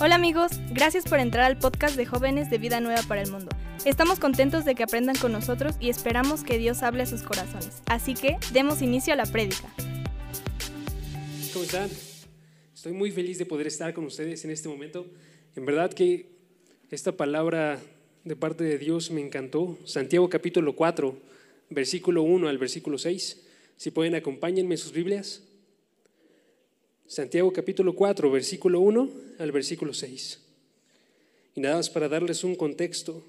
Hola amigos, gracias por entrar al podcast de jóvenes de Vida Nueva para el Mundo. Estamos contentos de que aprendan con nosotros y esperamos que Dios hable a sus corazones. Así que demos inicio a la prédica. ¿Cómo están? Estoy muy feliz de poder estar con ustedes en este momento. En verdad que esta palabra de parte de Dios me encantó. Santiago capítulo 4, versículo 1 al versículo 6. Si pueden, acompáñenme sus Biblias. Santiago capítulo 4, versículo 1 al versículo 6. Y nada más para darles un contexto.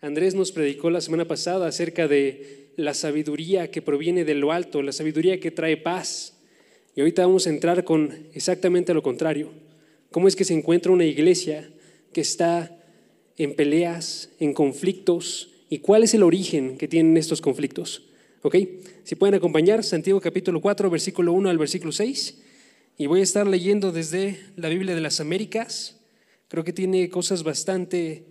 Andrés nos predicó la semana pasada acerca de la sabiduría que proviene de lo alto, la sabiduría que trae paz. Y ahorita vamos a entrar con exactamente lo contrario. ¿Cómo es que se encuentra una iglesia que está en peleas, en conflictos? ¿Y cuál es el origen que tienen estos conflictos? ¿Ok? Si pueden acompañar, Santiago capítulo 4, versículo 1 al versículo 6. Y voy a estar leyendo desde la Biblia de las Américas. Creo que tiene cosas bastante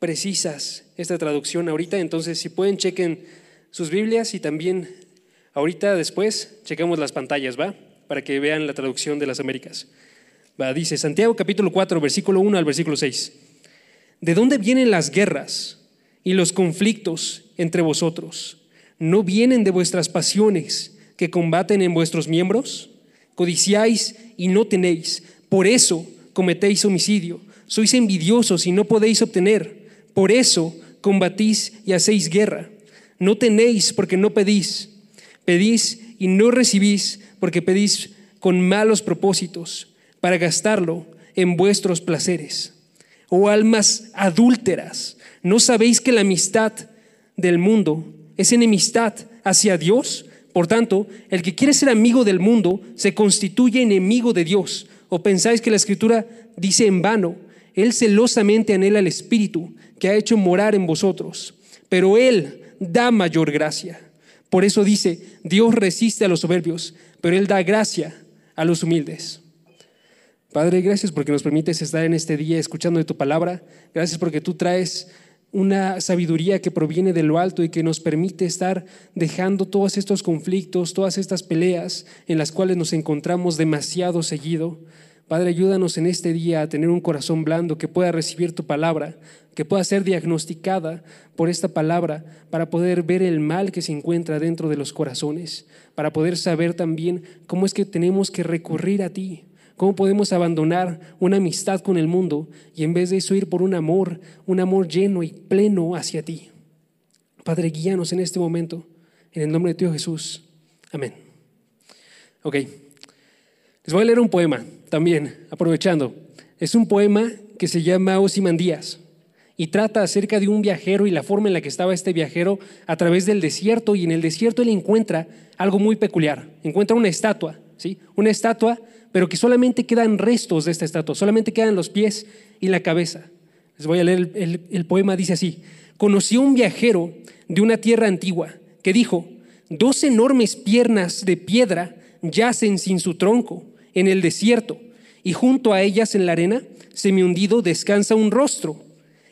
precisas esta traducción ahorita. Entonces, si pueden, chequen sus Biblias y también ahorita después checamos las pantallas, ¿va? Para que vean la traducción de las Américas. Va, dice Santiago capítulo 4, versículo 1 al versículo 6. ¿De dónde vienen las guerras y los conflictos entre vosotros? ¿No vienen de vuestras pasiones que combaten en vuestros miembros? Codiciáis y no tenéis, por eso cometéis homicidio, sois envidiosos y no podéis obtener, por eso combatís y hacéis guerra. No tenéis porque no pedís, pedís y no recibís porque pedís con malos propósitos para gastarlo en vuestros placeres. Oh almas adúlteras, ¿no sabéis que la amistad del mundo es enemistad hacia Dios? Por tanto, el que quiere ser amigo del mundo se constituye enemigo de Dios. ¿O pensáis que la escritura dice en vano, Él celosamente anhela el Espíritu que ha hecho morar en vosotros? Pero Él da mayor gracia. Por eso dice, Dios resiste a los soberbios, pero Él da gracia a los humildes. Padre, gracias porque nos permites estar en este día escuchando de tu palabra. Gracias porque tú traes una sabiduría que proviene de lo alto y que nos permite estar dejando todos estos conflictos, todas estas peleas en las cuales nos encontramos demasiado seguido. Padre, ayúdanos en este día a tener un corazón blando que pueda recibir tu palabra, que pueda ser diagnosticada por esta palabra para poder ver el mal que se encuentra dentro de los corazones, para poder saber también cómo es que tenemos que recurrir a ti, ¿Cómo podemos abandonar una amistad con el mundo y en vez de eso ir por un amor, un amor lleno y pleno hacia ti? Padre, guíanos en este momento, en el nombre de Dios Jesús. Amén. Ok, les voy a leer un poema también, aprovechando. Es un poema que se llama Osimandías y trata acerca de un viajero y la forma en la que estaba este viajero a través del desierto y en el desierto él encuentra algo muy peculiar. Encuentra una estatua, ¿sí? Una estatua pero que solamente quedan restos de esta estatua, solamente quedan los pies y la cabeza. Les voy a leer el, poema, dice así, conoció un viajero de una tierra antigua que dijo, dos enormes piernas de piedra yacen sin su tronco en el desierto y junto a ellas en la arena, semi-hundido, descansa un rostro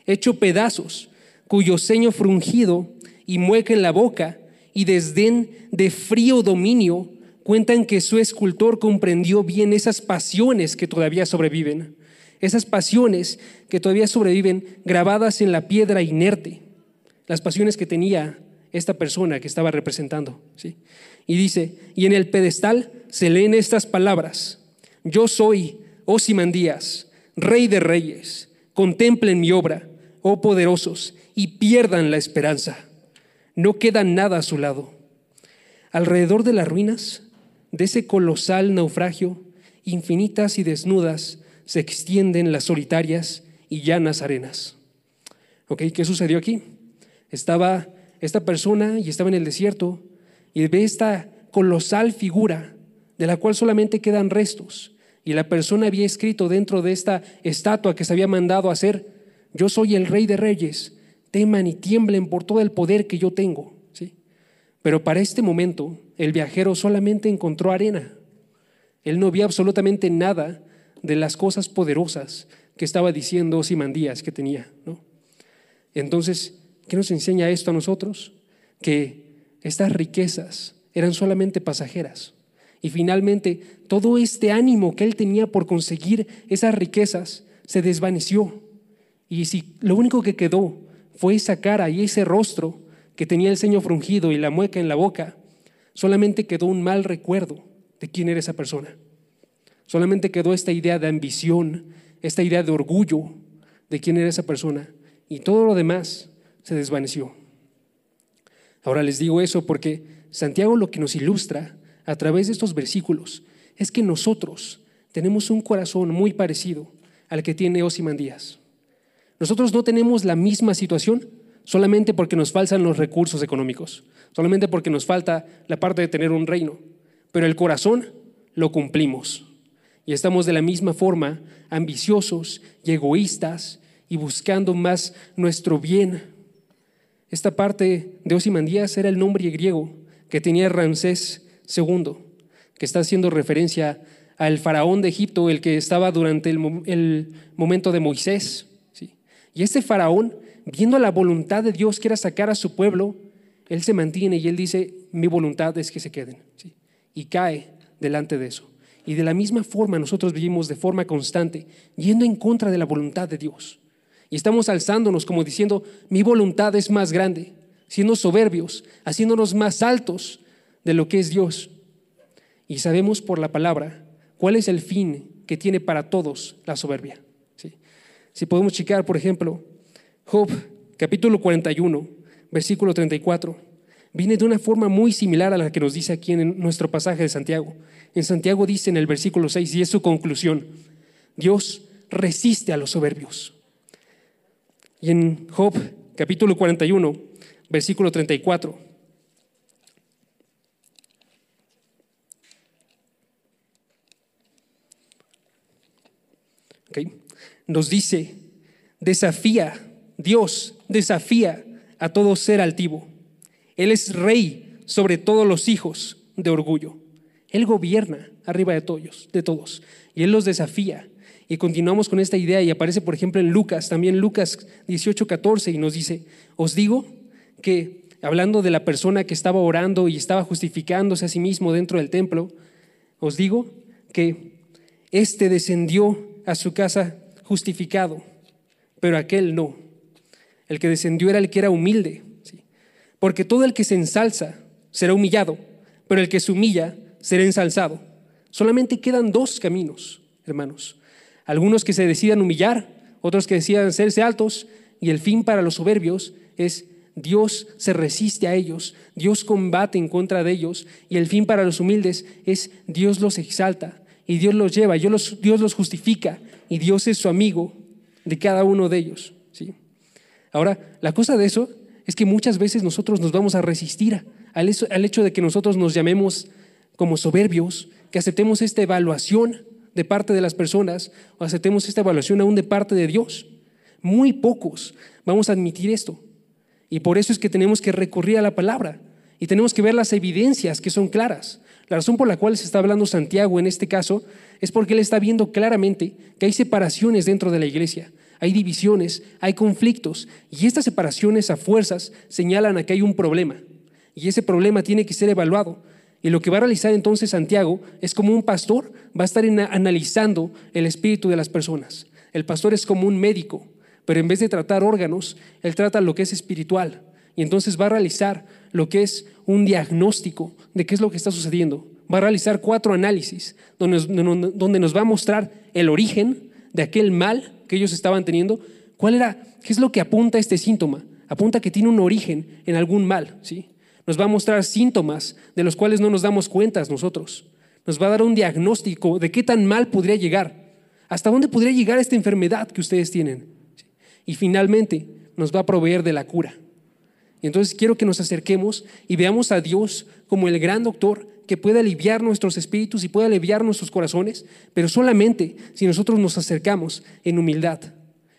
hecho pedazos, cuyo ceño frungido y mueca en la boca y desdén de frío dominio cuentan que su escultor comprendió bien esas pasiones que todavía sobreviven, esas pasiones que todavía sobreviven grabadas en la piedra inerte, las pasiones que tenía esta persona que estaba representando. ¿sí? Y dice, y en el pedestal se leen estas palabras, yo soy Osimandías, rey de reyes, contemplen mi obra, oh poderosos, y pierdan la esperanza. No queda nada a su lado. Alrededor de las ruinas de ese colosal naufragio, infinitas y desnudas, se extienden las solitarias y llanas arenas. ¿Ok? ¿Qué sucedió aquí? Estaba esta persona y estaba en el desierto y ve esta colosal figura de la cual solamente quedan restos. Y la persona había escrito dentro de esta estatua que se había mandado hacer, yo soy el rey de reyes, teman y tiemblen por todo el poder que yo tengo. Pero para este momento, el viajero solamente encontró arena. Él no vio absolutamente nada de las cosas poderosas que estaba diciendo Simandías que tenía. Entonces, ¿qué nos enseña esto a nosotros? Que estas riquezas eran solamente pasajeras Y finalmente, todo este ánimo que él tenía por conseguir esas riquezas se desvaneció. Y si lo único que quedó fue esa cara y ese rostro que tenía el ceño frungido y la mueca en la boca, solamente quedó un mal recuerdo de quién era esa persona. Solamente quedó esta idea de ambición, esta idea de orgullo de quién era esa persona. Y todo lo demás se desvaneció. Ahora les digo eso porque Santiago lo que nos ilustra a través de estos versículos es que nosotros tenemos un corazón muy parecido al que tiene Osimandías. Nosotros no tenemos la misma situación solamente porque nos faltan los recursos económicos, solamente porque nos falta la parte de tener un reino, pero el corazón lo cumplimos. Y estamos de la misma forma ambiciosos y egoístas y buscando más nuestro bien. Esta parte de Osimandías era el nombre griego que tenía Ramsés II, que está haciendo referencia al faraón de Egipto, el que estaba durante el, momento de Moisés. Y este faraón, viendo la voluntad de Dios que era sacar a su pueblo, él se mantiene y él dice, mi voluntad es que se queden. Y cae delante de eso. Y de la misma forma nosotros vivimos de forma constante, yendo en contra de la voluntad de Dios. Y estamos alzándonos como diciendo, mi voluntad es más grande, siendo soberbios, haciéndonos más altos de lo que es Dios. Y sabemos por la palabra cuál es el fin que tiene para todos la soberbia. Si podemos checar, por ejemplo, Job capítulo 41, versículo 34, viene de una forma muy similar a la que nos dice aquí en nuestro pasaje de Santiago. En Santiago dice en el versículo 6, y es su conclusión, Dios resiste a los soberbios. Y en Job capítulo 41, versículo 34, nos dice, desafía, Dios desafía a todo ser altivo. Él es rey sobre todos los hijos de orgullo. Él gobierna arriba de todos, de todos. Y Él los desafía. Y continuamos con esta idea y aparece, por ejemplo, en Lucas, también Lucas 18, 14, y nos dice, os digo que, hablando de la persona que estaba orando y estaba justificándose a sí mismo dentro del templo, os digo que éste descendió a su casa justificado, pero aquel no. El que descendió era el que era humilde, porque todo el que se ensalza será humillado, pero el que se humilla será ensalzado. Solamente quedan dos caminos, hermanos. Algunos que se decidan humillar, otros que decidan hacerse altos, y el fin para los soberbios es Dios se resiste a ellos, Dios combate en contra de ellos, y el fin para los humildes es Dios los exalta y Dios los lleva, Dios los justifica y Dios es su amigo de cada uno de ellos. Ahora, la cosa de eso es que muchas veces nosotros nos vamos a resistir al hecho de que nosotros nos llamemos como soberbios, que aceptemos esta evaluación de parte de las personas o aceptemos esta evaluación aún de parte de Dios. Muy pocos vamos a admitir esto. Y por eso es que tenemos que recurrir a la palabra y tenemos que ver las evidencias que son claras. La razón por la cual se está hablando Santiago en este caso es porque él está viendo claramente que hay separaciones dentro de la iglesia, hay divisiones, hay conflictos, y estas separaciones a fuerzas señalan a que hay un problema, y ese problema tiene que ser evaluado. Y lo que va a realizar entonces Santiago es como un pastor, va a estar analizando el espíritu de las personas. El pastor es como un médico, pero en vez de tratar órganos, él trata lo que es espiritual. Y entonces va a realizar lo que es un diagnóstico de qué es lo que está sucediendo. Va a realizar cuatro análisis donde, donde nos va a mostrar el origen de aquel mal que ellos estaban teniendo. ¿Cuál era? ¿Qué es lo que apunta este síntoma? Apunta que tiene un origen en algún mal, ¿sí? Nos va a mostrar síntomas de los cuales no nos damos cuenta nosotros. Nos va a dar un diagnóstico de qué tan mal podría llegar. ¿Hasta dónde podría llegar esta enfermedad que ustedes tienen? Y finalmente nos va a proveer de la cura. Y entonces quiero que nos acerquemos y veamos a Dios como el gran doctor que puede aliviar nuestros espíritus y puede aliviar nuestros corazones, pero solamente si nosotros nos acercamos en humildad.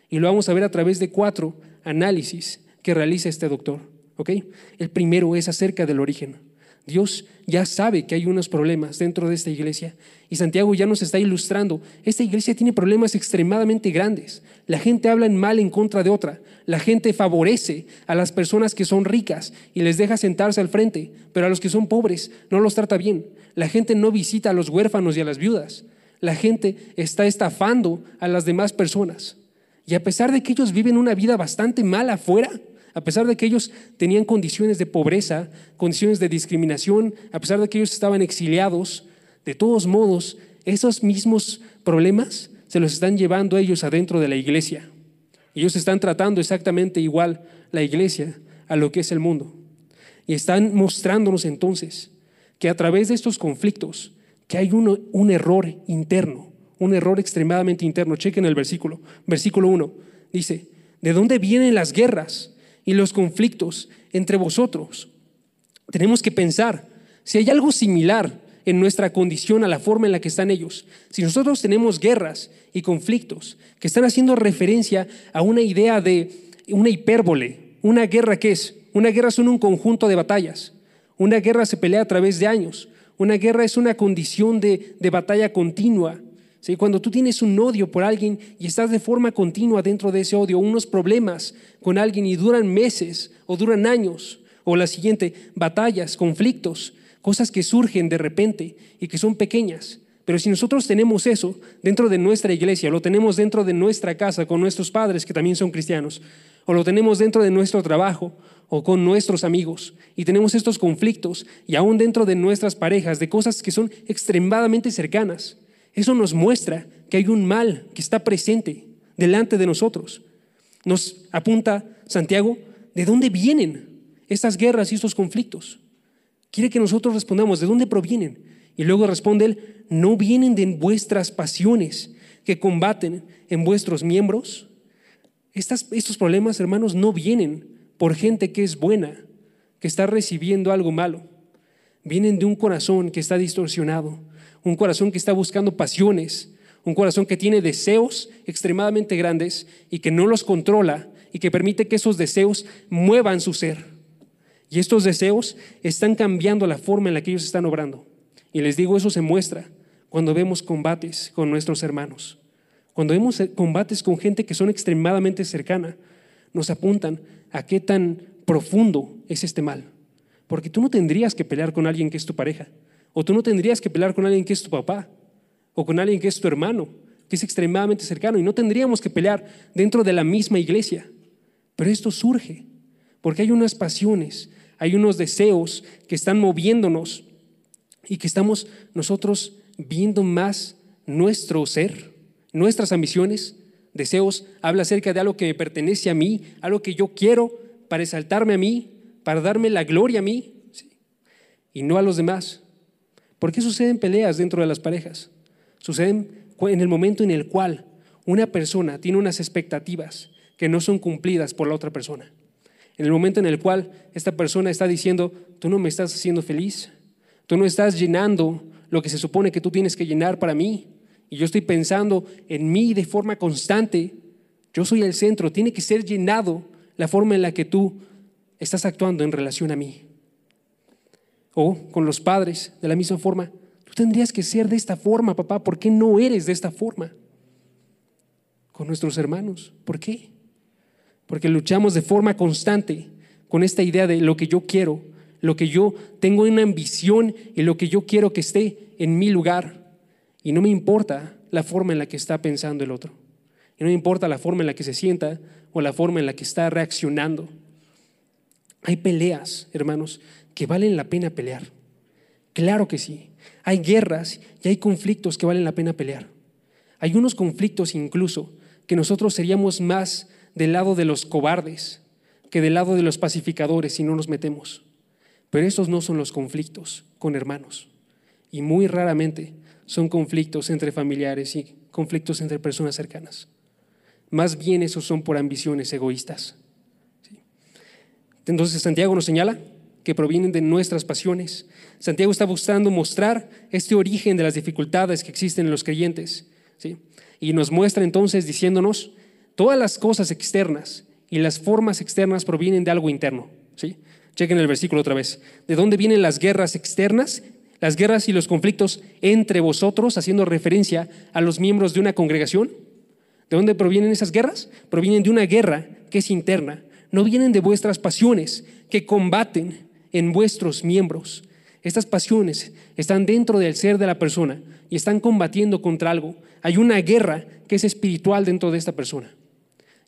Y lo vamos a ver a través de cuatro análisis que realiza este doctor. ¿ok? El primero es acerca del origen. Dios ya sabe que hay unos problemas dentro de esta iglesia y Santiago ya nos está ilustrando. Esta iglesia tiene problemas extremadamente grandes. La gente habla en mal en contra de otra. La gente favorece a las personas que son ricas y les deja sentarse al frente, pero a los que son pobres no los trata bien. La gente no visita a los huérfanos y a las viudas. La gente está estafando a las demás personas. Y a pesar de que ellos viven una vida bastante mala afuera, a pesar de que ellos tenían condiciones de pobreza, condiciones de discriminación, a pesar de que ellos estaban exiliados, de todos modos, esos mismos problemas se los están llevando ellos adentro de la iglesia. Ellos están tratando exactamente igual la iglesia a lo que es el mundo. Y están mostrándonos entonces que a través de estos conflictos, que hay un error interno, un error extremadamente interno. Chequen el versículo, versículo 1. Dice, ¿de dónde vienen las guerras y los conflictos entre vosotros. Tenemos que pensar si hay algo similar en nuestra condición a la forma en la que están ellos. Si nosotros tenemos guerras y conflictos que están haciendo referencia a una idea de una hipérbole, una guerra que es, una guerra son un conjunto de batallas, una guerra se pelea a través de años, una guerra es una condición de, de batalla continua, cuando tú tienes un odio por alguien y estás de forma continua dentro de ese odio, unos problemas con alguien y duran meses o duran años, o la siguiente, batallas, conflictos, cosas que surgen de repente y que son pequeñas. Pero si nosotros tenemos eso dentro de nuestra iglesia, lo tenemos dentro de nuestra casa con nuestros padres que también son cristianos, o lo tenemos dentro de nuestro trabajo o con nuestros amigos, y tenemos estos conflictos, y aún dentro de nuestras parejas, de cosas que son extremadamente cercanas, eso nos muestra que hay un mal que está presente delante de nosotros. Nos apunta Santiago, ¿de dónde vienen estas guerras y estos conflictos? Quiere que nosotros respondamos, ¿de dónde provienen? Y luego responde él, ¿no vienen de vuestras pasiones que combaten en vuestros miembros? estos problemas, hermanos, no vienen por gente que es buena, que está recibiendo algo malo. Vienen de un corazón que está distorsionado, un corazón que está buscando pasiones, un corazón que tiene deseos extremadamente grandes y que no los controla y que permite que esos deseos muevan su ser. Y estos deseos están cambiando la forma en la que ellos están obrando. Y les digo, eso se muestra cuando vemos combates con nuestros hermanos. Cuando vemos combates con gente que son extremadamente cercana, nos apuntan a qué tan profundo es este mal. Porque tú no tendrías que pelear con alguien que es tu pareja. O tú no tendrías que pelear con alguien que es tu papá o con alguien que es tu hermano, que es extremadamente cercano. Y no tendríamos que pelear dentro de la misma iglesia. Pero esto surge porque hay unas pasiones, hay unos deseos que están moviéndonos y que estamos nosotros viendo más nuestro ser, nuestras ambiciones, deseos. Habla acerca de algo que me pertenece a mí, algo que yo quiero para exaltarme a mí, para darme la gloria a mí y no a los demás. ¿Por qué suceden peleas dentro de las parejas? Suceden en el momento en el cual una persona tiene unas expectativas que no son cumplidas por la otra persona. En el momento en el cual esta persona está diciendo, tú no me estás haciendo feliz, tú no estás llenando lo que se supone que tú tienes que llenar para mí, y yo estoy pensando en mí de forma constante, yo soy el centro, tiene que ser llenado la forma en la que tú estás actuando en relación a mí o con los padres de la misma forma. Tú tendrías que ser de esta forma, papá. ¿Por qué no eres de esta forma? Con nuestros hermanos. ¿Por qué? Porque luchamos de forma constante con esta idea de lo que yo quiero, lo que yo tengo una ambición y lo que yo quiero que esté en mi lugar. Y no me importa la forma en la que está pensando el otro. Y no me importa la forma en la que se sienta o la forma en la que está reaccionando. Hay peleas, hermanos, que valen la pena pelear. Claro que sí. Hay guerras y hay conflictos que valen la pena pelear. Hay unos conflictos incluso que nosotros seríamos más del lado de los cobardes que del lado de los pacificadores si no nos metemos. Pero esos no son los conflictos con hermanos. Y muy raramente son conflictos entre familiares y conflictos entre personas cercanas. Más bien esos son por ambiciones egoístas. Entonces Santiago nos señala que provienen de nuestras pasiones. Santiago está buscando mostrar este origen de las dificultades que existen en los creyentes. ¿sí? Y nos muestra entonces diciéndonos, todas las cosas externas y las formas externas provienen de algo interno. ¿sí? Chequen el versículo otra vez. ¿De dónde vienen las guerras externas? Las guerras y los conflictos entre vosotros, haciendo referencia a los miembros de una congregación. ¿De dónde provienen esas guerras? Provienen de una guerra que es interna. No vienen de vuestras pasiones que combaten en vuestros miembros. Estas pasiones están dentro del ser de la persona y están combatiendo contra algo. Hay una guerra que es espiritual dentro de esta persona.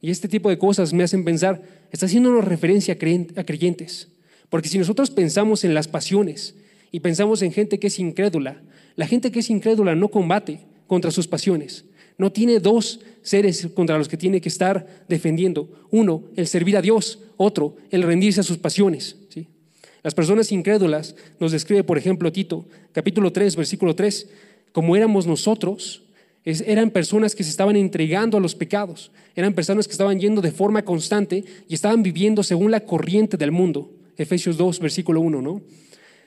Y este tipo de cosas me hacen pensar, está haciéndonos referencia a creyentes. Porque si nosotros pensamos en las pasiones y pensamos en gente que es incrédula, la gente que es incrédula no combate contra sus pasiones. No tiene dos seres contra los que tiene que estar defendiendo. Uno, el servir a Dios. Otro, el rendirse a sus pasiones. Las personas incrédulas nos describe, por ejemplo, Tito, capítulo 3, versículo 3, como éramos nosotros, eran personas que se estaban entregando a los pecados, eran personas que estaban yendo de forma constante y estaban viviendo según la corriente del mundo. Efesios 2, versículo 1, ¿no?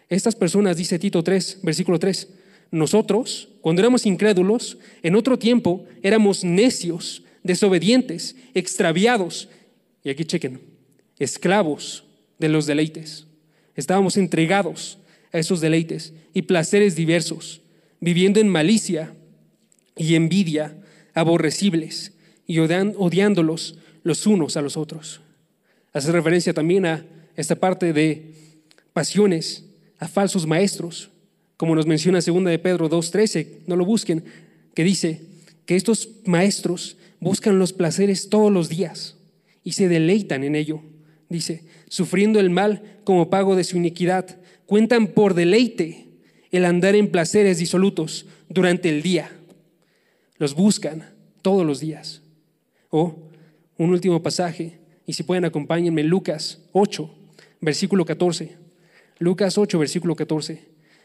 Estas personas, dice Tito 3, versículo 3, nosotros, cuando éramos incrédulos, en otro tiempo éramos necios, desobedientes, extraviados, y aquí chequen, esclavos de los deleites. Estábamos entregados a esos deleites y placeres diversos, viviendo en malicia y envidia, aborrecibles y odiándolos los unos a los otros. Hace referencia también a esta parte de pasiones, a falsos maestros, como nos menciona segunda de Pedro 2.13, no lo busquen, que dice que estos maestros buscan los placeres todos los días y se deleitan en ello. Dice, sufriendo el mal como pago de su iniquidad, cuentan por deleite el andar en placeres disolutos durante el día. Los buscan todos los días. O un último pasaje, y si pueden acompáñenme, Lucas 8, versículo 14. Lucas 8, versículo 14.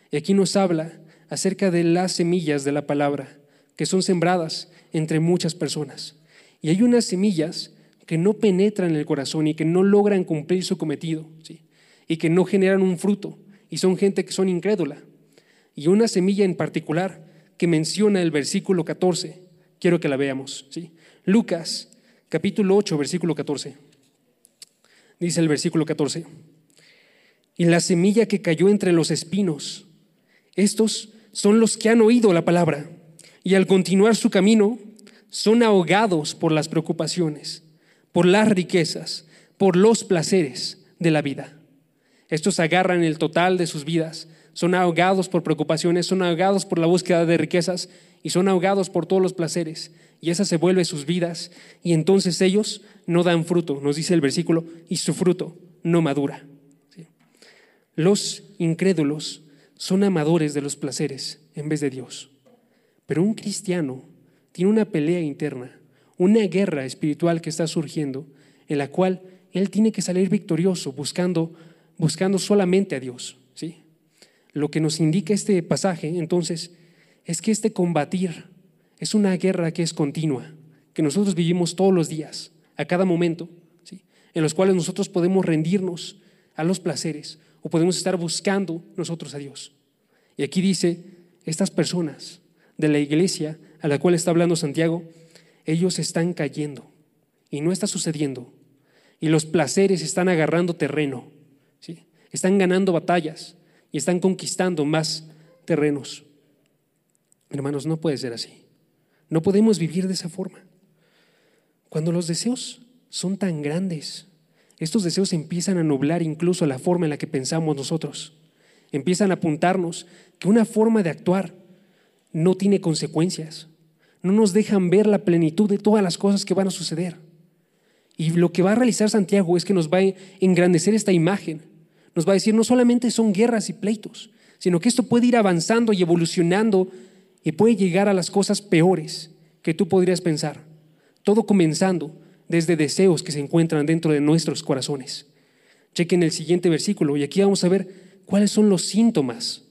Y aquí nos habla acerca de las semillas de la palabra que son sembradas entre muchas personas. Y hay unas semillas que no penetran en el corazón y que no logran cumplir su cometido, ¿sí? y que no generan un fruto, y son gente que son incrédula. Y una semilla en particular que menciona el versículo 14, quiero que la veamos. ¿sí? Lucas capítulo 8, versículo 14. Dice el versículo 14, y la semilla que cayó entre los espinos, estos son los que han oído la palabra y al continuar su camino son ahogados por las preocupaciones, por las riquezas, por los placeres de la vida. Estos agarran el total de sus vidas, son ahogados por preocupaciones, son ahogados por la búsqueda de riquezas y son ahogados por todos los placeres. Y esa se vuelve sus vidas y entonces ellos no dan fruto, nos dice el versículo, y su fruto no madura. Los incrédulos son amadores de los placeres en vez de Dios. Pero un cristiano tiene una pelea interna, una guerra espiritual que está surgiendo, en la cual él tiene que salir victorioso buscando, buscando solamente a Dios. ¿sí? Lo que nos indica este pasaje, entonces, es que este combatir es una guerra que es continua, que nosotros vivimos todos los días, a cada momento, ¿sí? en los cuales nosotros podemos rendirnos a los placeres o podemos estar buscando nosotros a Dios. Y aquí dice, estas personas de la iglesia a la cual está hablando Santiago, ellos están cayendo y no está sucediendo. Y los placeres están agarrando terreno, ¿sí? están ganando batallas y están conquistando más terrenos. Hermanos, no puede ser así. No podemos vivir de esa forma. Cuando los deseos son tan grandes, estos deseos empiezan a nublar incluso la forma en la que pensamos nosotros. Empiezan a apuntarnos que una forma de actuar no tiene consecuencias. No nos dejan ver la plenitud de todas las cosas que van a suceder. Y lo que va a realizar Santiago es que nos va a engrandecer esta imagen. Nos va a decir, no solamente son guerras y pleitos, sino que esto puede ir avanzando y evolucionando y puede llegar a las cosas peores que tú podrías pensar. Todo comenzando desde deseos que se encuentran dentro de nuestros corazones. Chequen el siguiente versículo y aquí vamos a ver cuáles son los síntomas.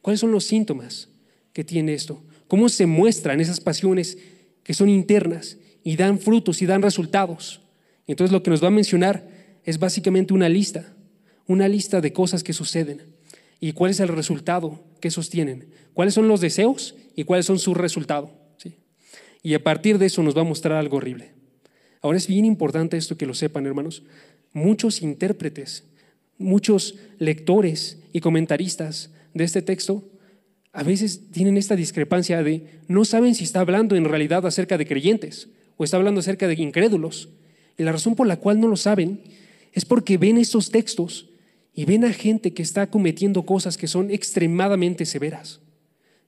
¿Cuáles son los síntomas que tiene esto? ¿Cómo se muestran esas pasiones que son internas y dan frutos y dan resultados? Entonces lo que nos va a mencionar es básicamente una lista, una lista de cosas que suceden y cuál es el resultado que sostienen, cuáles son los deseos y cuáles son su resultado. Y a partir de eso nos va a mostrar algo horrible. Ahora es bien importante esto que lo sepan, hermanos. Muchos intérpretes muchos lectores y comentaristas de este texto a veces tienen esta discrepancia de no saben si está hablando en realidad acerca de creyentes o está hablando acerca de incrédulos. Y la razón por la cual no lo saben es porque ven estos textos y ven a gente que está cometiendo cosas que son extremadamente severas,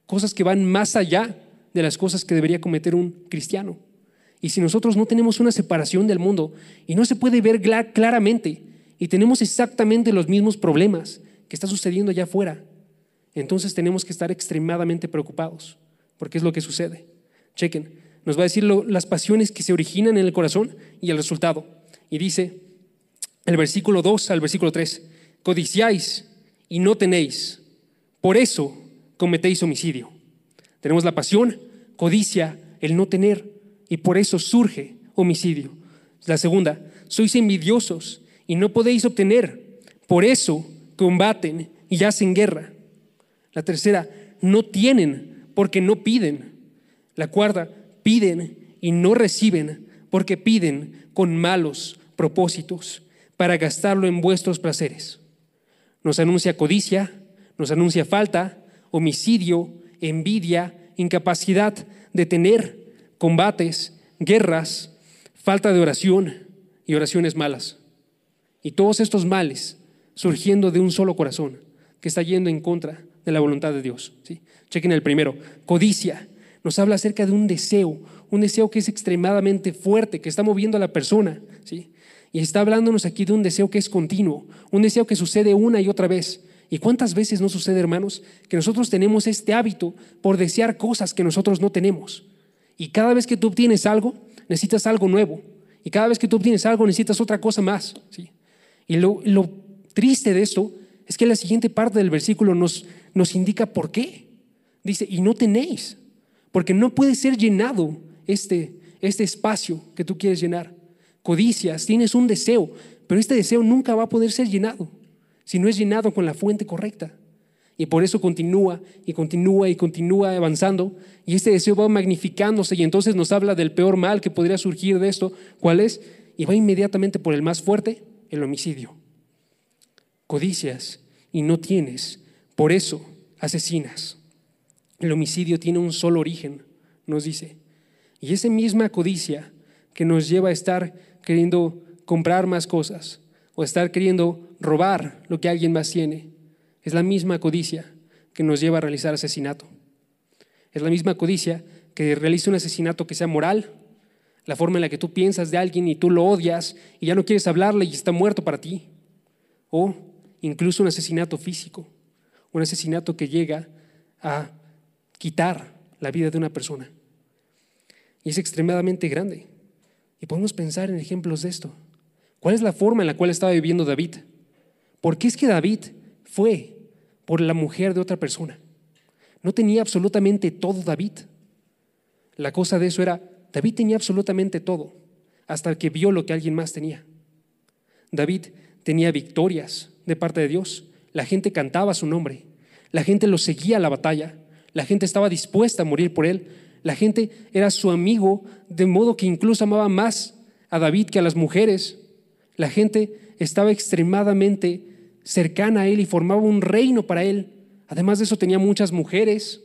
cosas que van más allá de las cosas que debería cometer un cristiano. Y si nosotros no tenemos una separación del mundo y no se puede ver claramente y tenemos exactamente los mismos problemas que está sucediendo allá afuera, entonces tenemos que estar extremadamente preocupados, porque es lo que sucede. Chequen, nos va a decir las pasiones que se originan en el corazón y el resultado. Y dice el versículo 2 al versículo 3, codiciáis y no tenéis, por eso cometéis homicidio. Tenemos la pasión, codicia, el no tener, y por eso surge homicidio. La segunda, sois envidiosos y no podéis obtener, por eso combaten y hacen guerra. La tercera, no tienen porque no piden. La cuarta, piden y no reciben porque piden con malos propósitos para gastarlo en vuestros placeres. Nos anuncia codicia, nos anuncia falta, homicidio, envidia, incapacidad de tener, combates, guerras, falta de oración y oraciones malas. Y todos estos males surgiendo de un solo corazón que está yendo en contra de la voluntad de Dios. ¿sí? Chequen el primero, codicia. Nos habla acerca de un deseo, un deseo que es extremadamente fuerte, que está moviendo a la persona. ¿sí? Y está hablándonos aquí de un deseo que es continuo, un deseo que sucede una y otra vez. ¿Y cuántas veces no sucede, hermanos, que nosotros tenemos este hábito por desear cosas que nosotros no tenemos? Y cada vez que tú obtienes algo, necesitas algo nuevo. Y cada vez que tú obtienes algo, necesitas otra cosa más. ¿sí? Y lo, lo triste de esto es que la siguiente parte del versículo nos, nos indica por qué. Dice, y no tenéis, porque no puede ser llenado este, este espacio que tú quieres llenar. Codicias, tienes un deseo, pero este deseo nunca va a poder ser llenado si no es llenado con la fuente correcta. Y por eso continúa y continúa y continúa avanzando. Y este deseo va magnificándose y entonces nos habla del peor mal que podría surgir de esto. ¿Cuál es? Y va inmediatamente por el más fuerte, el homicidio. Codicias y no tienes. Por eso asesinas. El homicidio tiene un solo origen, nos dice. Y esa misma codicia que nos lleva a estar queriendo comprar más cosas o estar queriendo robar lo que alguien más tiene, es la misma codicia que nos lleva a realizar asesinato. Es la misma codicia que realiza un asesinato que sea moral, la forma en la que tú piensas de alguien y tú lo odias y ya no quieres hablarle y está muerto para ti. O incluso un asesinato físico, un asesinato que llega a quitar la vida de una persona. Y es extremadamente grande. Y podemos pensar en ejemplos de esto. ¿Cuál es la forma en la cual estaba viviendo David? ¿Por qué es que David fue por la mujer de otra persona? No tenía absolutamente todo David. La cosa de eso era, David tenía absolutamente todo, hasta que vio lo que alguien más tenía. David tenía victorias de parte de Dios. La gente cantaba su nombre. La gente lo seguía a la batalla. La gente estaba dispuesta a morir por él. La gente era su amigo, de modo que incluso amaba más a David que a las mujeres. La gente estaba extremadamente cercana a él y formaba un reino para él. Además de eso tenía muchas mujeres.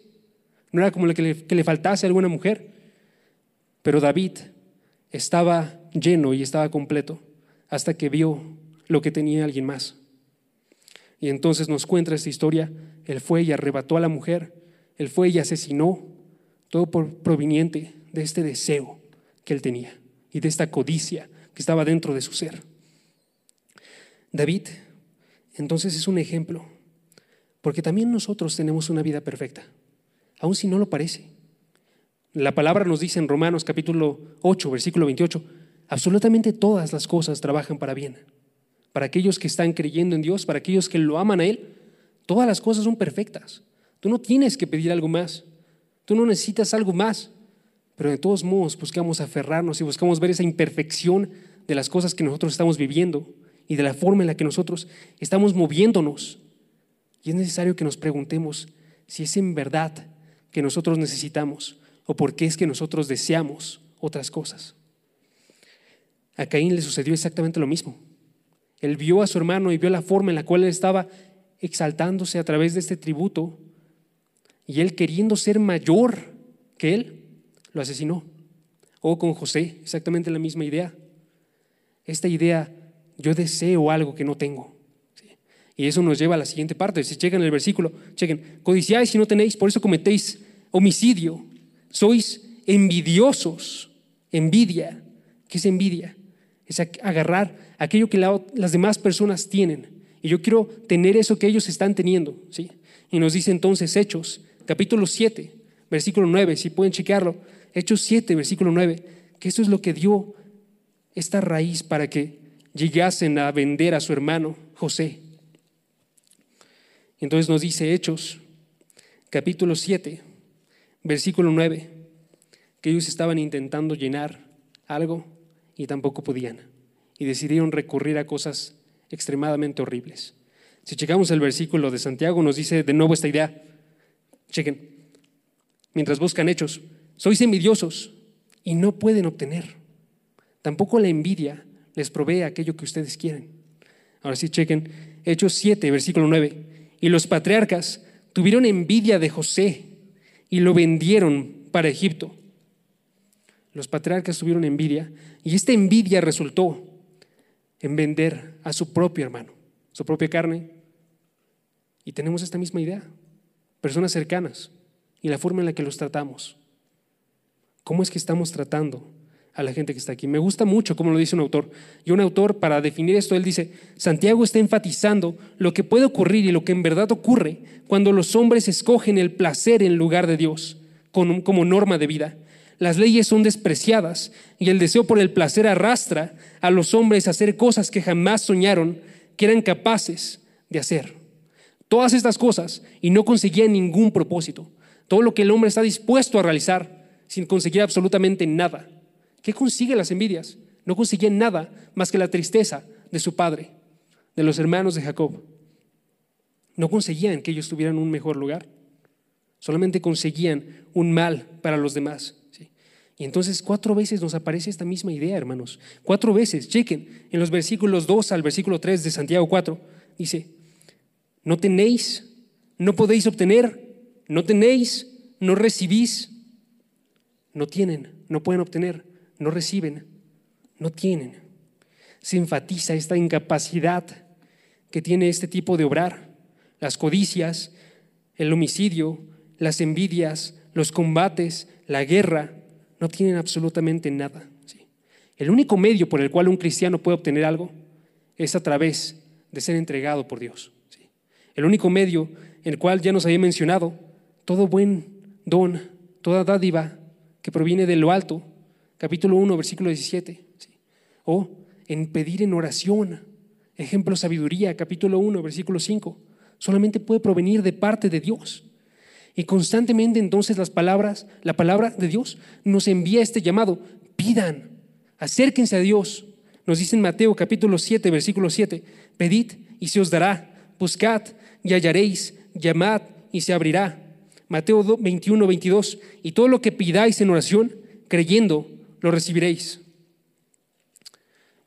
No era como que le, que le faltase alguna mujer. Pero David estaba lleno y estaba completo hasta que vio lo que tenía alguien más. Y entonces nos cuenta esta historia. Él fue y arrebató a la mujer. Él fue y asesinó. Todo por proveniente de este deseo que él tenía y de esta codicia que estaba dentro de su ser. David, entonces es un ejemplo, porque también nosotros tenemos una vida perfecta, aun si no lo parece. La palabra nos dice en Romanos capítulo 8, versículo 28, absolutamente todas las cosas trabajan para bien. Para aquellos que están creyendo en Dios, para aquellos que lo aman a Él, todas las cosas son perfectas. Tú no tienes que pedir algo más. Tú no necesitas algo más. Pero de todos modos buscamos aferrarnos y buscamos ver esa imperfección de las cosas que nosotros estamos viviendo y de la forma en la que nosotros estamos moviéndonos. Y es necesario que nos preguntemos si es en verdad que nosotros necesitamos o por qué es que nosotros deseamos otras cosas. A Caín le sucedió exactamente lo mismo. Él vio a su hermano y vio la forma en la cual él estaba exaltándose a través de este tributo. Y él queriendo ser mayor que él, lo asesinó. O con José, exactamente la misma idea. Esta idea, yo deseo algo que no tengo. Y eso nos lleva a la siguiente parte. Si chequen el versículo, chequen, codiciáis y no tenéis, por eso cometéis homicidio. Sois envidiosos. Envidia. ¿Qué es envidia? Es agarrar aquello que las demás personas tienen. Y yo quiero tener eso que ellos están teniendo. ¿sí? Y nos dice entonces Hechos, capítulo 7, versículo 9, si pueden chequearlo. Hechos 7, versículo 9, que esto es lo que dio esta raíz para que llegasen a vender a su hermano José. Entonces nos dice Hechos, capítulo 7, versículo 9, que ellos estaban intentando llenar algo y tampoco podían. Y decidieron recurrir a cosas extremadamente horribles. Si checamos el versículo de Santiago, nos dice de nuevo esta idea. Chequen, mientras buscan hechos, sois envidiosos y no pueden obtener. Tampoco la envidia les provee aquello que ustedes quieren. Ahora sí, chequen, Hechos 7, versículo 9. Y los patriarcas tuvieron envidia de José y lo vendieron para Egipto. Los patriarcas tuvieron envidia y esta envidia resultó en vender a su propio hermano, su propia carne. Y tenemos esta misma idea, personas cercanas y la forma en la que los tratamos. ¿Cómo es que estamos tratando a la gente que está aquí. Me gusta mucho como lo dice un autor. Y un autor, para definir esto, él dice, Santiago está enfatizando lo que puede ocurrir y lo que en verdad ocurre cuando los hombres escogen el placer en lugar de Dios como norma de vida. Las leyes son despreciadas y el deseo por el placer arrastra a los hombres a hacer cosas que jamás soñaron que eran capaces de hacer. Todas estas cosas y no conseguían ningún propósito. Todo lo que el hombre está dispuesto a realizar sin conseguir absolutamente nada. ¿Qué consigue las envidias? No consiguen nada más que la tristeza de su padre, de los hermanos de Jacob. No conseguían que ellos tuvieran un mejor lugar, solamente conseguían un mal para los demás. Entonces cuatro veces nos aparece esta misma idea, hermanos. Cuatro veces, chequen, en los versículos 2 al versículo 3 de Santiago 4, dice, no tenéis, no podéis obtener, no tenéis, no recibís, no tienen, no pueden obtener no reciben, no tienen. Se enfatiza esta incapacidad que tiene este tipo de obrar. Las codicias, el homicidio, las envidias, los combates, la guerra, no tienen absolutamente nada. El único medio por el cual un cristiano puede obtener algo es a través de ser entregado por Dios. El único medio en el cual ya nos había mencionado, todo buen don, toda dádiva que proviene de lo alto, capítulo 1, versículo 17. O en pedir en oración, ejemplo sabiduría, capítulo 1, versículo 5. Solamente puede provenir de parte de Dios. Y constantemente entonces las palabras, la palabra de Dios nos envía este llamado. Pidan, acérquense a Dios. Nos dice en Mateo capítulo 7, versículo 7, pedid y se os dará, buscad y hallaréis, llamad y se abrirá. Mateo 21, 22, y todo lo que pidáis en oración, creyendo, lo recibiréis.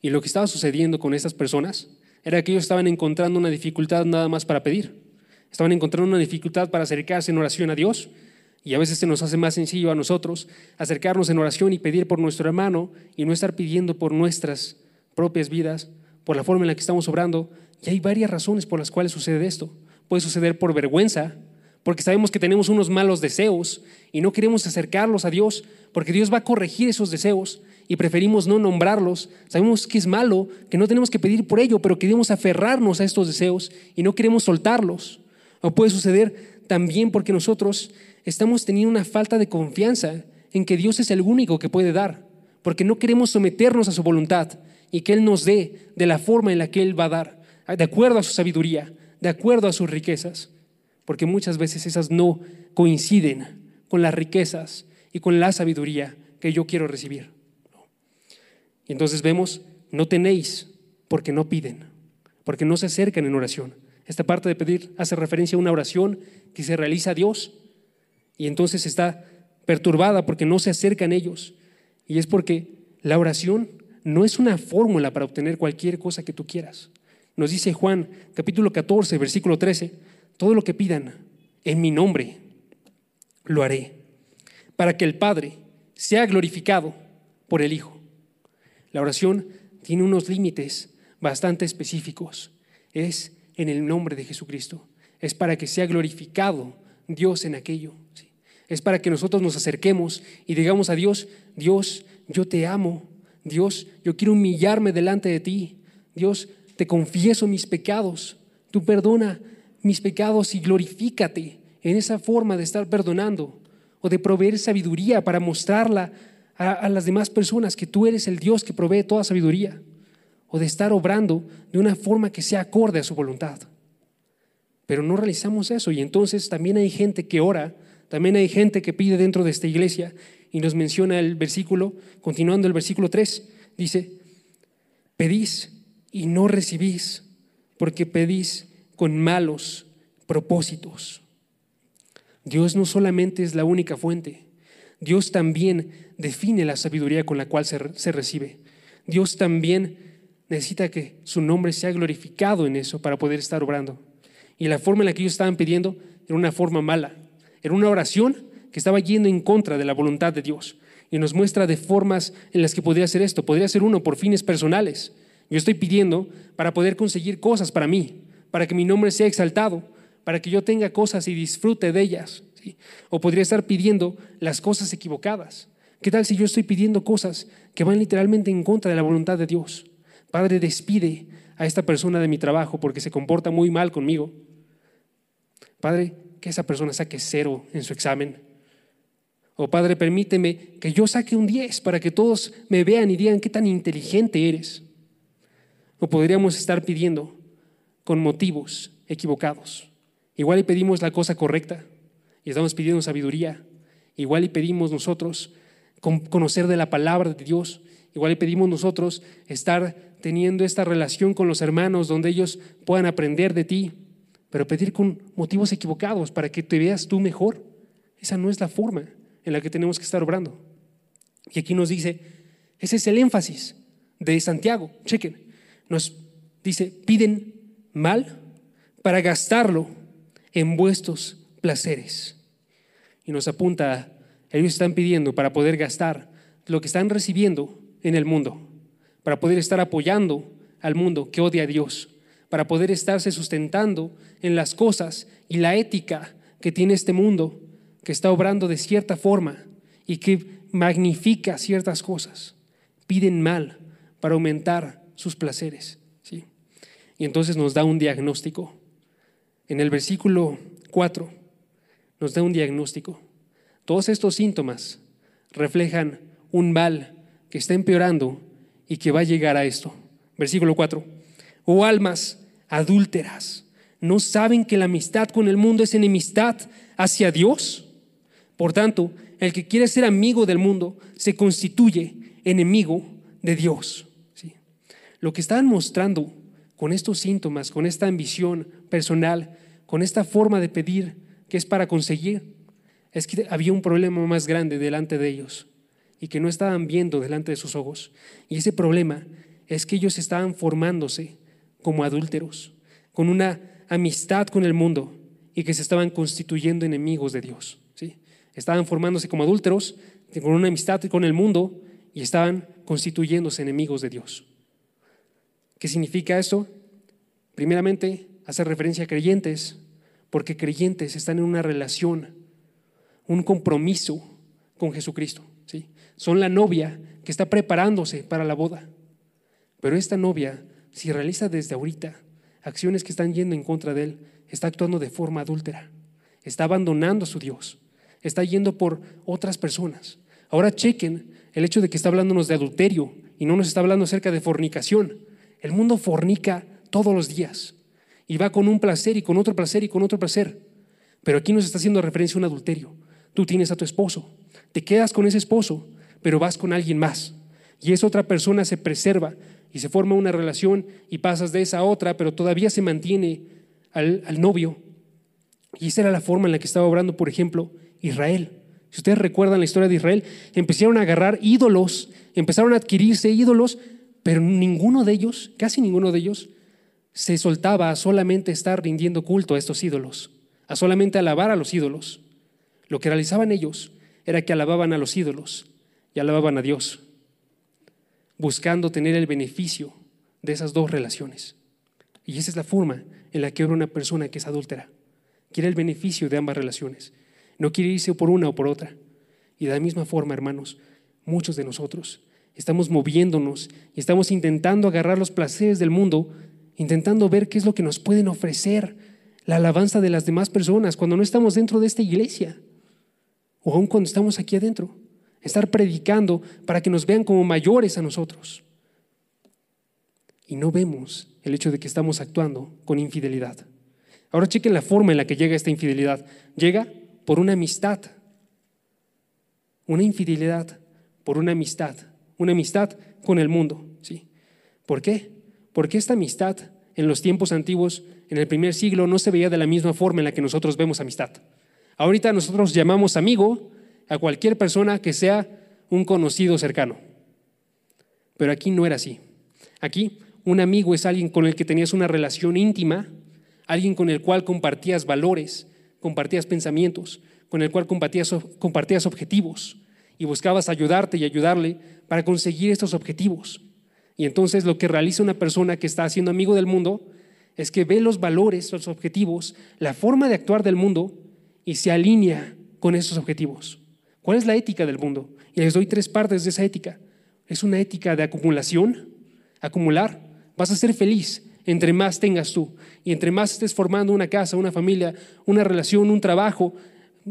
Y lo que estaba sucediendo con estas personas era que ellos estaban encontrando una dificultad nada más para pedir. Estaban encontrando una dificultad para acercarse en oración a Dios. Y a veces se nos hace más sencillo a nosotros acercarnos en oración y pedir por nuestro hermano y no estar pidiendo por nuestras propias vidas, por la forma en la que estamos obrando. Y hay varias razones por las cuales sucede esto. Puede suceder por vergüenza, porque sabemos que tenemos unos malos deseos y no queremos acercarlos a Dios, porque Dios va a corregir esos deseos y preferimos no nombrarlos. Sabemos que es malo, que no tenemos que pedir por ello, pero queremos aferrarnos a estos deseos y no queremos soltarlos. O puede suceder también porque nosotros estamos teniendo una falta de confianza en que Dios es el único que puede dar, porque no queremos someternos a su voluntad y que Él nos dé de la forma en la que Él va a dar, de acuerdo a su sabiduría, de acuerdo a sus riquezas porque muchas veces esas no coinciden con las riquezas y con la sabiduría que yo quiero recibir. Y entonces vemos, no tenéis porque no piden, porque no se acercan en oración. Esta parte de pedir hace referencia a una oración que se realiza a Dios y entonces está perturbada porque no se acercan ellos. Y es porque la oración no es una fórmula para obtener cualquier cosa que tú quieras. Nos dice Juan capítulo 14, versículo 13, todo lo que pidan en mi nombre, lo haré, para que el Padre sea glorificado por el Hijo. La oración tiene unos límites bastante específicos. Es en el nombre de Jesucristo. Es para que sea glorificado Dios en aquello. Es para que nosotros nos acerquemos y digamos a Dios, Dios, yo te amo. Dios, yo quiero humillarme delante de ti. Dios, te confieso mis pecados, tú perdona mis pecados y glorifícate en esa forma de estar perdonando o de proveer sabiduría para mostrarla a, las demás personas que tú eres el Dios que provee toda sabiduría o de estar obrando de una forma que sea acorde a su voluntad. Pero no realizamos eso y entonces también hay gente que ora, también hay gente que pide dentro de esta iglesia y nos menciona el versículo, continuando el versículo 3, dice, pedís y no recibís, porque pedís con malos propósitos. Dios no solamente es la única fuente, Dios también define la sabiduría con la cual se, recibe. Dios también necesita que su nombre sea glorificado en eso para poder estar obrando. Y la forma en la que ellos estaban pidiendo era una forma mala, era una oración que estaba yendo en contra de la voluntad de Dios. Y nos muestra de formas en las que podría ser esto. Podría ser uno por fines personales. Yo estoy pidiendo para poder conseguir cosas para mí, para que mi nombre sea exaltado, para que yo tenga cosas y disfrute de ellas. O podría estar pidiendo las cosas equivocadas. ¿Qué tal si yo estoy pidiendo cosas que van literalmente en contra de la voluntad de Dios? Padre, despide a esta persona de mi trabajo porque se comporta muy mal conmigo. Padre, que esa persona saque cero en su examen. O Padre, permíteme que yo saque un 10 para que todos me vean y digan qué tan inteligente eres. O podríamos estar pidiendo con motivos equivocados. Igual y pedimos la cosa correcta y estamos pidiendo sabiduría. Igual y pedimos nosotros conocer de la palabra de Dios. Igual y pedimos nosotros estar teniendo esta relación con los hermanos donde ellos puedan aprender de ti, pero pedir con motivos equivocados para que te veas tú mejor. Esa no es la forma en la que tenemos que estar obrando. Y aquí nos dice, ese es el énfasis de Santiago. Chequen, nos dice, piden mal para gastarlo en vuestros placeres. Y nos apunta, ellos están pidiendo para poder gastar lo que están recibiendo en el mundo, para poder estar apoyando al mundo que odia a Dios, para poder estarse sustentando en las cosas y la ética que tiene este mundo, que está obrando de cierta forma y que magnifica ciertas cosas. Piden mal para aumentar sus placeres. ¿sí? Y entonces nos da un diagnóstico. En el versículo 4 nos da un diagnóstico. Todos estos síntomas reflejan un mal que está empeorando y que va a llegar a esto. Versículo 4. Oh almas adúlteras, ¿no saben que la amistad con el mundo es enemistad hacia Dios? Por tanto, el que quiere ser amigo del mundo se constituye enemigo de Dios. Lo que están mostrando con estos síntomas, con esta ambición personal, con esta forma de pedir que es para conseguir, es que había un problema más grande delante de ellos y que no estaban viendo delante de sus ojos. Y ese problema es que ellos estaban formándose como adúlteros, con una amistad con el mundo y que se estaban constituyendo enemigos de Dios. ¿sí? Estaban formándose como adúlteros, con una amistad con el mundo y estaban constituyéndose enemigos de Dios. ¿Qué significa esto? Primeramente, hace referencia a creyentes, porque creyentes están en una relación, un compromiso con Jesucristo. Son la novia que está preparándose para la boda. Pero esta novia, si realiza desde ahorita acciones que están yendo en contra de él, está actuando de forma adúltera, está abandonando a su Dios, está yendo por otras personas. Ahora chequen el hecho de que está hablándonos de adulterio y no nos está hablando acerca de fornicación. El mundo fornica todos los días y va con un placer y con otro placer y con otro placer. Pero aquí nos está haciendo referencia a un adulterio. Tú tienes a tu esposo, te quedas con ese esposo, pero vas con alguien más. Y esa otra persona se preserva y se forma una relación y pasas de esa a otra, pero todavía se mantiene al, al novio. Y esa era la forma en la que estaba obrando, por ejemplo, Israel. Si ustedes recuerdan la historia de Israel, empezaron a agarrar ídolos, empezaron a adquirirse ídolos pero ninguno de ellos, casi ninguno de ellos, se soltaba a solamente estar rindiendo culto a estos ídolos, a solamente alabar a los ídolos. Lo que realizaban ellos era que alababan a los ídolos y alababan a Dios, buscando tener el beneficio de esas dos relaciones. Y esa es la forma en la que obra una persona que es adúltera. Quiere el beneficio de ambas relaciones. No quiere irse por una o por otra. Y de la misma forma, hermanos, muchos de nosotros estamos moviéndonos y estamos intentando agarrar los placeres del mundo, intentando ver qué es lo que nos pueden ofrecer la alabanza de las demás personas cuando no estamos dentro de esta iglesia o aún cuando estamos aquí adentro. Estar predicando para que nos vean como mayores a nosotros. Y no vemos el hecho de que estamos actuando con infidelidad. Ahora chequen la forma en la que llega esta infidelidad. Llega por una amistad. Una infidelidad por una amistad. Una amistad con el mundo. ¿sí? ¿Por qué? Porque esta amistad en los tiempos antiguos, en el primer siglo, no se veía de la misma forma en la que nosotros vemos amistad. Ahorita nosotros llamamos amigo a cualquier persona que sea un conocido cercano. Pero aquí no era así. Aquí un amigo es alguien con el que tenías una relación íntima, alguien con el cual compartías valores, compartías pensamientos, con el cual compartías, objetivos y buscabas ayudarte y ayudarle para conseguir estos objetivos. Y entonces lo que realiza una persona que está haciendo amigo del mundo es que ve los valores, los objetivos, la forma de actuar del mundo y se alinea con esos objetivos. ¿Cuál es la ética del mundo? Y les doy tres partes de esa ética. Es una ética de acumulación, acumular. Vas a ser feliz entre más tengas tú. Y entre más estés formando una casa, una familia, una relación, un trabajo,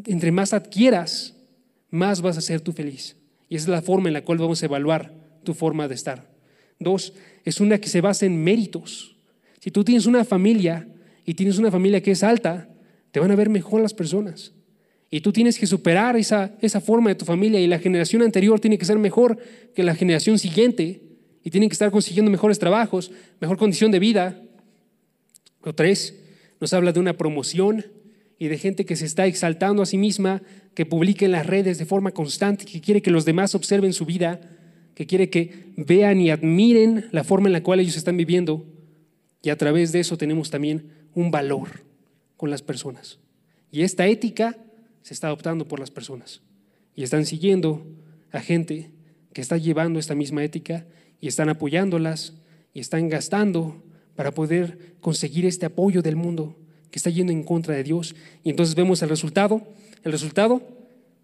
entre más adquieras, más vas a ser tú feliz. Y esa es la forma en la cual vamos a evaluar tu forma de estar. Dos, es una que se basa en méritos. Si tú tienes una familia y tienes una familia que es alta, te van a ver mejor las personas. Y tú tienes que superar esa, esa forma de tu familia y la generación anterior tiene que ser mejor que la generación siguiente y tienen que estar consiguiendo mejores trabajos, mejor condición de vida. O tres, nos habla de una promoción y de gente que se está exaltando a sí misma, que publica en las redes de forma constante, que quiere que los demás observen su vida, que quiere que vean y admiren la forma en la cual ellos están viviendo. Y a través de eso tenemos también un valor con las personas. Y esta ética se está adoptando por las personas. Y están siguiendo a gente que está llevando esta misma ética y están apoyándolas y están gastando para poder conseguir este apoyo del mundo que está yendo en contra de Dios. Y entonces vemos el resultado. El resultado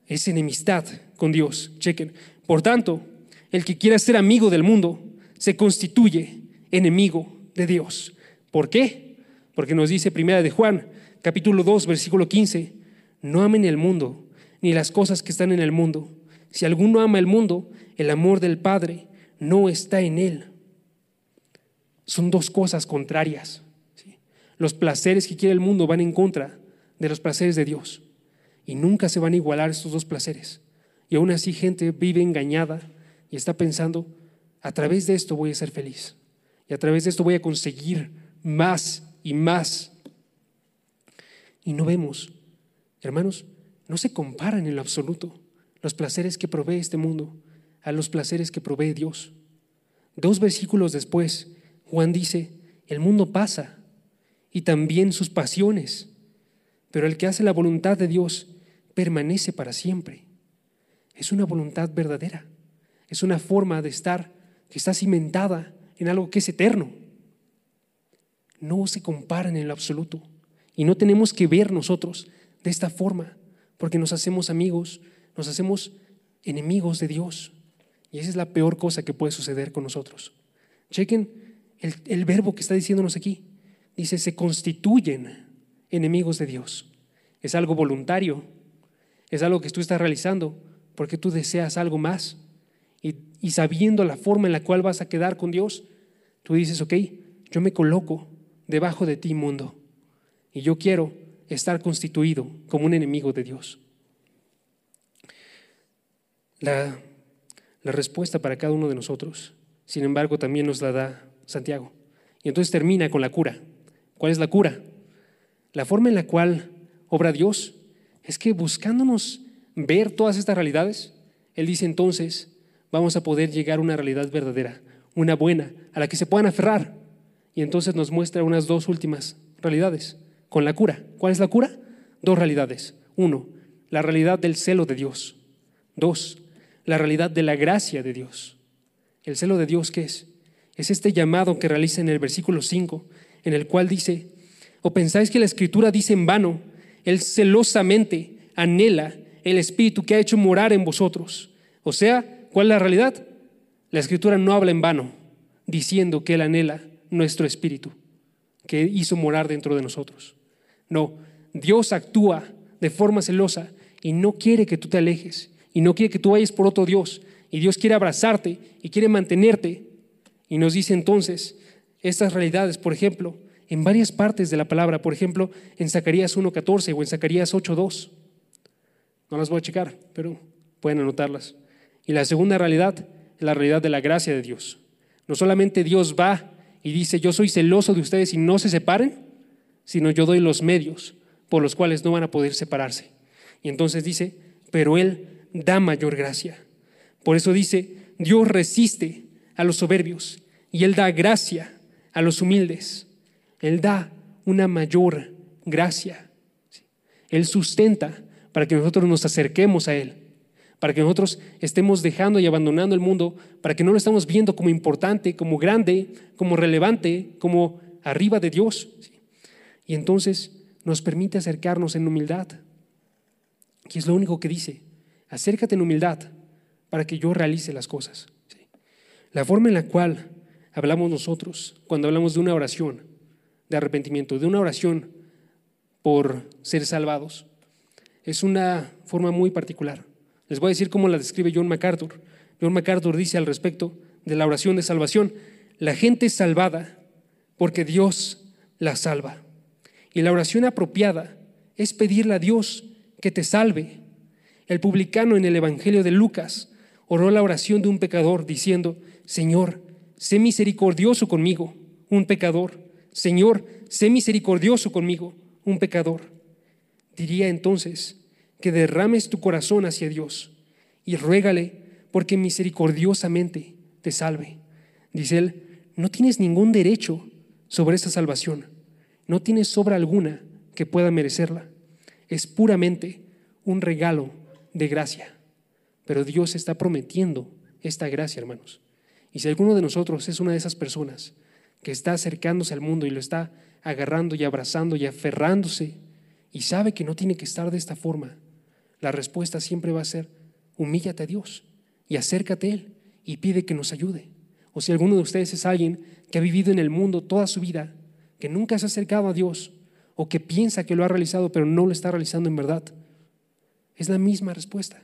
es enemistad con Dios. Chequen. Por tanto, el que quiera ser amigo del mundo se constituye enemigo de Dios. ¿Por qué? Porque nos dice Primera de Juan, capítulo 2, versículo 15, no amen el mundo ni las cosas que están en el mundo. Si alguno ama el mundo, el amor del Padre no está en él. Son dos cosas contrarias. Los placeres que quiere el mundo van en contra de los placeres de Dios. Y nunca se van a igualar estos dos placeres. Y aún así gente vive engañada y está pensando, a través de esto voy a ser feliz. Y a través de esto voy a conseguir más y más. Y no vemos, hermanos, no se comparan en lo absoluto los placeres que provee este mundo a los placeres que provee Dios. Dos versículos después, Juan dice, el mundo pasa y también sus pasiones, pero el que hace la voluntad de Dios permanece para siempre. Es una voluntad verdadera, es una forma de estar que está cimentada en algo que es eterno. No se comparan en lo absoluto y no tenemos que ver nosotros de esta forma, porque nos hacemos amigos, nos hacemos enemigos de Dios. Y esa es la peor cosa que puede suceder con nosotros. Chequen el, el verbo que está diciéndonos aquí dice, se constituyen enemigos de Dios. Es algo voluntario, es algo que tú estás realizando porque tú deseas algo más. Y, y, sabiendo la forma en la cual vas a quedar con Dios, tú dices, ok, yo me coloco debajo de ti, mundo, y yo quiero estar constituido como un enemigo de Dios. La, respuesta para cada uno de nosotros, sin embargo, también nos la da Santiago. Y entonces termina con la cura. ¿Cuál es la cura? La forma en la cual obra Dios es que buscándonos ver todas estas realidades, Él dice entonces, vamos a poder llegar a una realidad verdadera, una buena, a la que se puedan aferrar. y entonces nos muestra unas dos últimas realidades con la cura. ¿Cuál es la cura? Dos realidades. Uno, la realidad del celo de Dios. Dos, la realidad de la gracia de Dios. ¿El celo de Dios qué es? Es este llamado que realiza en el versículo 5, en el cual dice, ¿o pensáis que la escritura dice en vano, Él celosamente anhela el Espíritu que ha hecho morar en vosotros? O sea, ¿cuál es la realidad? La escritura no habla en vano, diciendo que Él anhela nuestro Espíritu, que hizo morar dentro de nosotros. No, Dios actúa de forma celosa y no quiere que tú te alejes y no quiere que tú vayas por otro Dios. Y Dios quiere abrazarte y quiere mantenerte. Y nos dice entonces estas realidades, por ejemplo, en varias partes de la palabra, por ejemplo, en Zacarías 1.14 o en Zacarías 8.2. No las voy a checar, pero pueden anotarlas. Y la segunda realidad es la realidad de la gracia de Dios. No solamente Dios va y dice, yo soy celoso de ustedes y no se separen, sino yo doy los medios por los cuales no van a poder separarse. Y entonces dice, pero Él da mayor gracia. Por eso dice, Dios resiste a los soberbios y Él da gracia a los humildes. Él da una mayor gracia. Él sustenta para que nosotros nos acerquemos a Él, para que nosotros estemos dejando y abandonando el mundo, para que no lo estamos viendo como importante, como grande, como relevante, como arriba de Dios. Y entonces nos permite acercarnos en humildad, que es lo único que dice acércate en humildad para que yo realice las cosas. La forma en la cual hablamos nosotros cuando hablamos de una oración de arrepentimiento, de una oración por ser salvados, es una forma muy particular. Les voy a decir cómo la describe John MacArthur. John MacArthur dice al respecto de la oración de salvación, la gente es salvada porque Dios la salva. Y la oración apropiada es pedirle a Dios que te salve el publicano en el Evangelio de Lucas oró la oración de un pecador diciendo, Señor, sé misericordioso conmigo, un pecador. Señor, sé misericordioso conmigo, un pecador. Diría entonces que derrames tu corazón hacia Dios y ruégale porque misericordiosamente te salve. Dice él, no tienes ningún derecho sobre esa salvación, no tienes obra alguna que pueda merecerla. Es puramente un regalo de gracia. Pero Dios está prometiendo esta gracia, hermanos. Y si alguno de nosotros es una de esas personas que está acercándose al mundo y lo está agarrando y abrazando y aferrándose y sabe que no tiene que estar de esta forma, la respuesta siempre va a ser, humíllate a Dios y acércate a Él y pide que nos ayude. O si alguno de ustedes es alguien que ha vivido en el mundo toda su vida, que nunca se ha acercado a Dios o que piensa que lo ha realizado pero no lo está realizando en verdad, es la misma respuesta.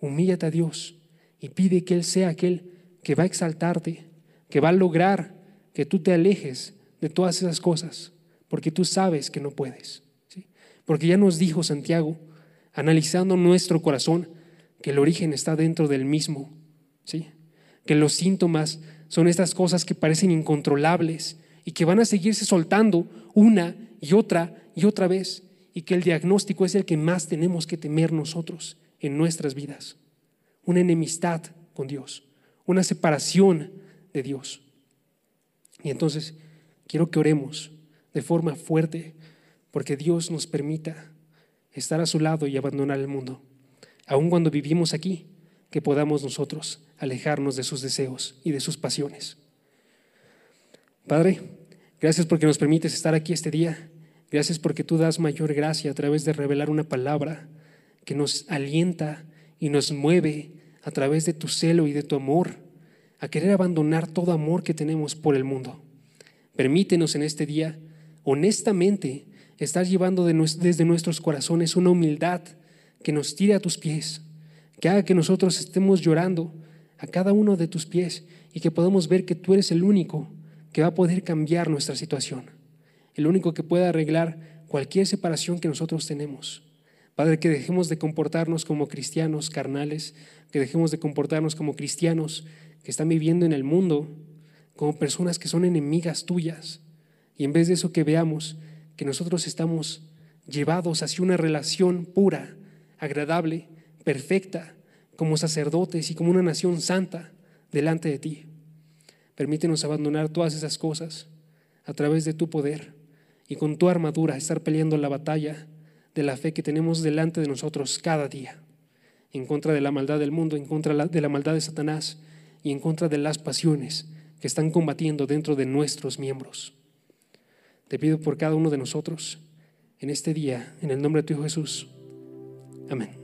Humíllate a Dios y pide que Él sea aquel que va a exaltarte, que va a lograr que tú te alejes de todas esas cosas, porque tú sabes que no puedes. Porque ya nos dijo Santiago, analizando nuestro corazón, que el origen está dentro del mismo, ¿sí? que los síntomas son estas cosas que parecen incontrolables y que van a seguirse soltando una y otra y otra vez y que el diagnóstico es el que más tenemos que temer nosotros en nuestras vidas. Una enemistad con Dios, una separación de Dios. Y entonces quiero que oremos de forma fuerte porque Dios nos permita estar a su lado y abandonar el mundo, aun cuando vivimos aquí, que podamos nosotros alejarnos de sus deseos y de sus pasiones. Padre, gracias porque nos permites estar aquí este día Gracias porque tú das mayor gracia a través de revelar una palabra que nos alienta y nos mueve a través de tu celo y de tu amor a querer abandonar todo amor que tenemos por el mundo. Permítenos en este día honestamente estar llevando desde nuestros corazones una humildad que nos tire a tus pies, que haga que nosotros estemos llorando a cada uno de tus pies y que podamos ver que tú eres el único que va a poder cambiar nuestra situación el único que puede arreglar cualquier separación que nosotros tenemos. Padre, que dejemos de comportarnos como cristianos carnales, que dejemos de comportarnos como cristianos que están viviendo en el mundo, como personas que son enemigas tuyas. Y en vez de eso que veamos que nosotros estamos llevados hacia una relación pura, agradable, perfecta, como sacerdotes y como una nación santa delante de ti. Permítenos abandonar todas esas cosas a través de tu poder y con tu armadura estar peleando la batalla de la fe que tenemos delante de nosotros cada día, en contra de la maldad del mundo, en contra de la maldad de Satanás y en contra de las pasiones que están combatiendo dentro de nuestros miembros. Te pido por cada uno de nosotros en este día, en el nombre de tu Hijo Jesús. Amén.